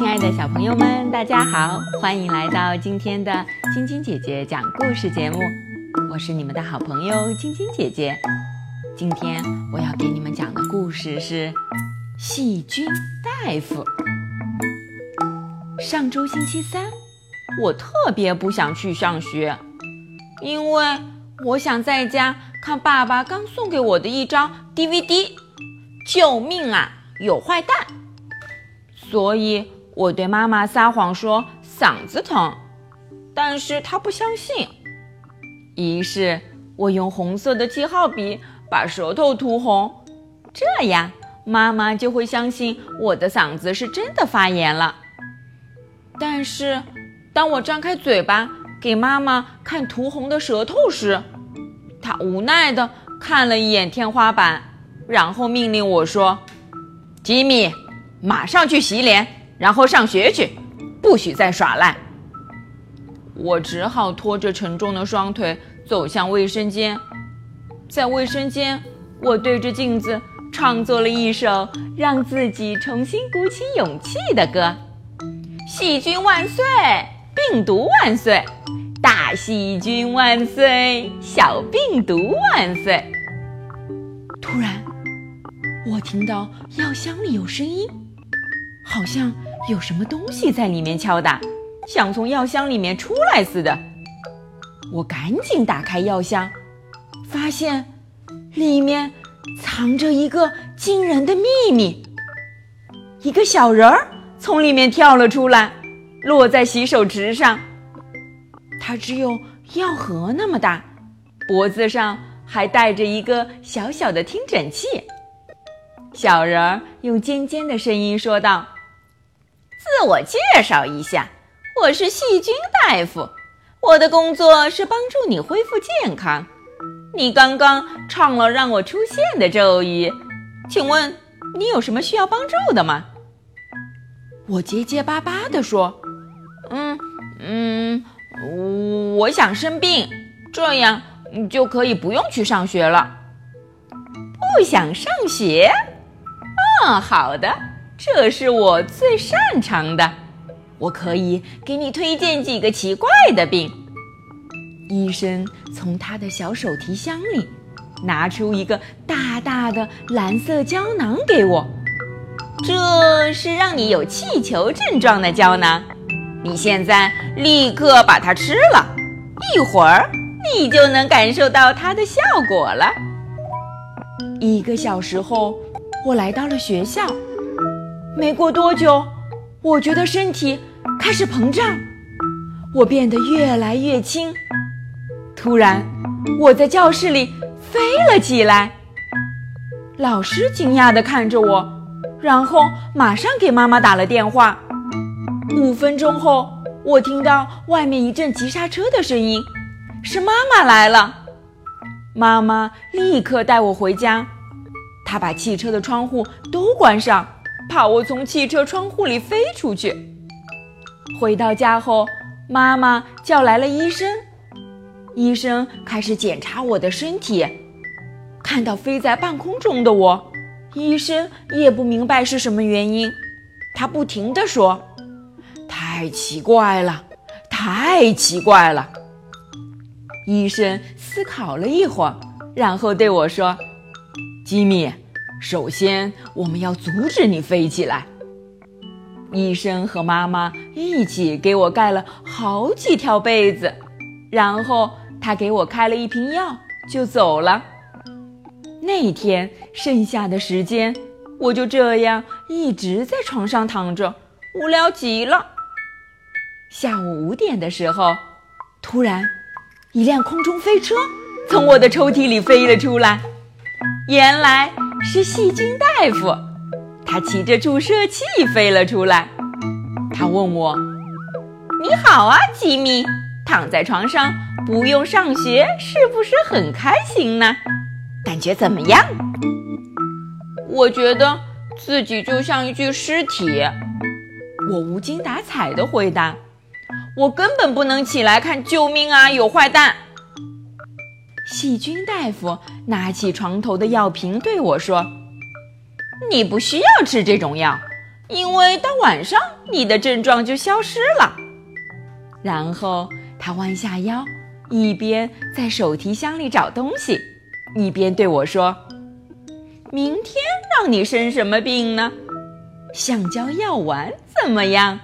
亲爱的小朋友们，大家好，欢迎来到今天的晶晶姐姐讲故事节目。我是你们的好朋友晶晶姐姐。今天我要给你们讲的故事是《细菌大夫》。上周星期三，我特别不想去上学，因为我想在家看爸爸刚送给我的一张 DVD。救命啊！有坏蛋！所以我对妈妈撒谎说嗓子疼，但是她不相信。于是我用红色的记号笔把舌头涂红，这样妈妈就会相信我的嗓子是真的发炎了。但是当我张开嘴巴给妈妈看涂红的舌头时，她无奈地看了一眼天花板，然后命令我说：“吉米。”马上去洗脸，然后上学去，不许再耍赖。我只好拖着沉重的双腿走向卫生间，在卫生间，我对着镜子创作了一首让自己重新鼓起勇气的歌：细菌万岁，病毒万岁，大细菌万岁，小病毒万岁。突然，我听到药箱里有声音。好像有什么东西在里面敲打，想从药箱里面出来似的。我赶紧打开药箱，发现里面藏着一个惊人的秘密。一个小人儿从里面跳了出来，落在洗手池上。它只有药盒那么大，脖子上还带着一个小小的听诊器。小人儿用尖尖的声音说道。自我介绍一下，我是细菌大夫。我的工作是帮助你恢复健康。你刚刚唱了让我出现的咒语，请问你有什么需要帮助的吗？我结结巴巴地说：“嗯嗯，我想生病，这样就可以不用去上学了。不想上学？嗯，好的。”这是我最擅长的，我可以给你推荐几个奇怪的病。医生从他的小手提箱里拿出一个大大的蓝色胶囊给我，这是让你有气球症状的胶囊。你现在立刻把它吃了，一会儿你就能感受到它的效果了。一个小时后，我来到了学校。没过多久，我觉得身体开始膨胀，我变得越来越轻。突然，我在教室里飞了起来。老师惊讶地看着我，然后马上给妈妈打了电话。五分钟后，我听到外面一阵急刹车的声音，是妈妈来了。妈妈立刻带我回家，她把汽车的窗户都关上。怕我从汽车窗户里飞出去。回到家后，妈妈叫来了医生。医生开始检查我的身体，看到飞在半空中的我，医生也不明白是什么原因。他不停地说：“太奇怪了，太奇怪了。”医生思考了一会儿，然后对我说：“吉米。”首先，我们要阻止你飞起来。医生和妈妈一起给我盖了好几条被子，然后他给我开了一瓶药，就走了。那天剩下的时间，我就这样一直在床上躺着，无聊极了。下午五点的时候，突然，一辆空中飞车从我的抽屉里飞了出来，原来。是细菌大夫，他骑着注射器飞了出来。他问我：“你好啊，吉米，躺在床上不用上学，是不是很开心呢？感觉怎么样？”我觉得自己就像一具尸体。我无精打采地回答：“我根本不能起来看，救命啊！有坏蛋！”细菌大夫拿起床头的药瓶对我说：“你不需要吃这种药，因为到晚上你的症状就消失了。”然后他弯下腰，一边在手提箱里找东西，一边对我说：“明天让你生什么病呢？橡胶药丸怎么样？”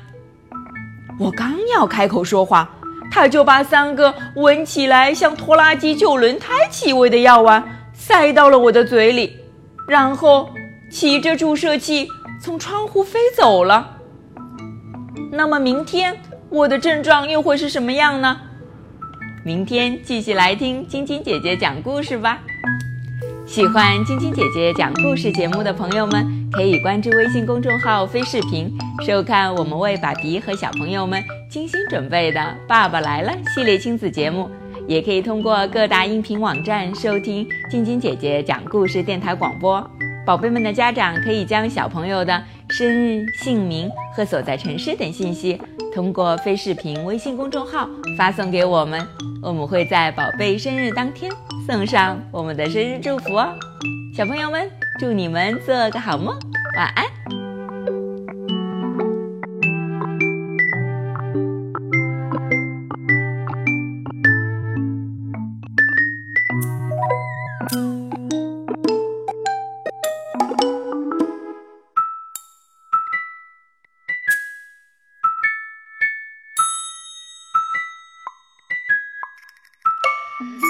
我刚要开口说话，他就把三个闻起来像拖拉机旧轮胎气味的药丸塞到了我的嘴里，然后骑着注射器从窗户飞走了。那么明天我的症状又会是什么样呢？明天继续来听晶晶姐姐讲故事吧。喜欢晶晶姐姐讲故事节目的朋友们，可以关注微信公众号“飞视频”，收看我们为爸比和小朋友们精心准备的《爸爸来了》系列亲子节目。也可以通过各大音频网站收听晶晶姐姐讲故事电台广播。宝贝们的家长可以将小朋友的生日、姓名和所在城市等信息，通过飞视频微信公众号发送给我们，我们会在宝贝生日当天送上我们的生日祝福哦。小朋友们，祝你们做个好梦，晚安。Mm-hmm.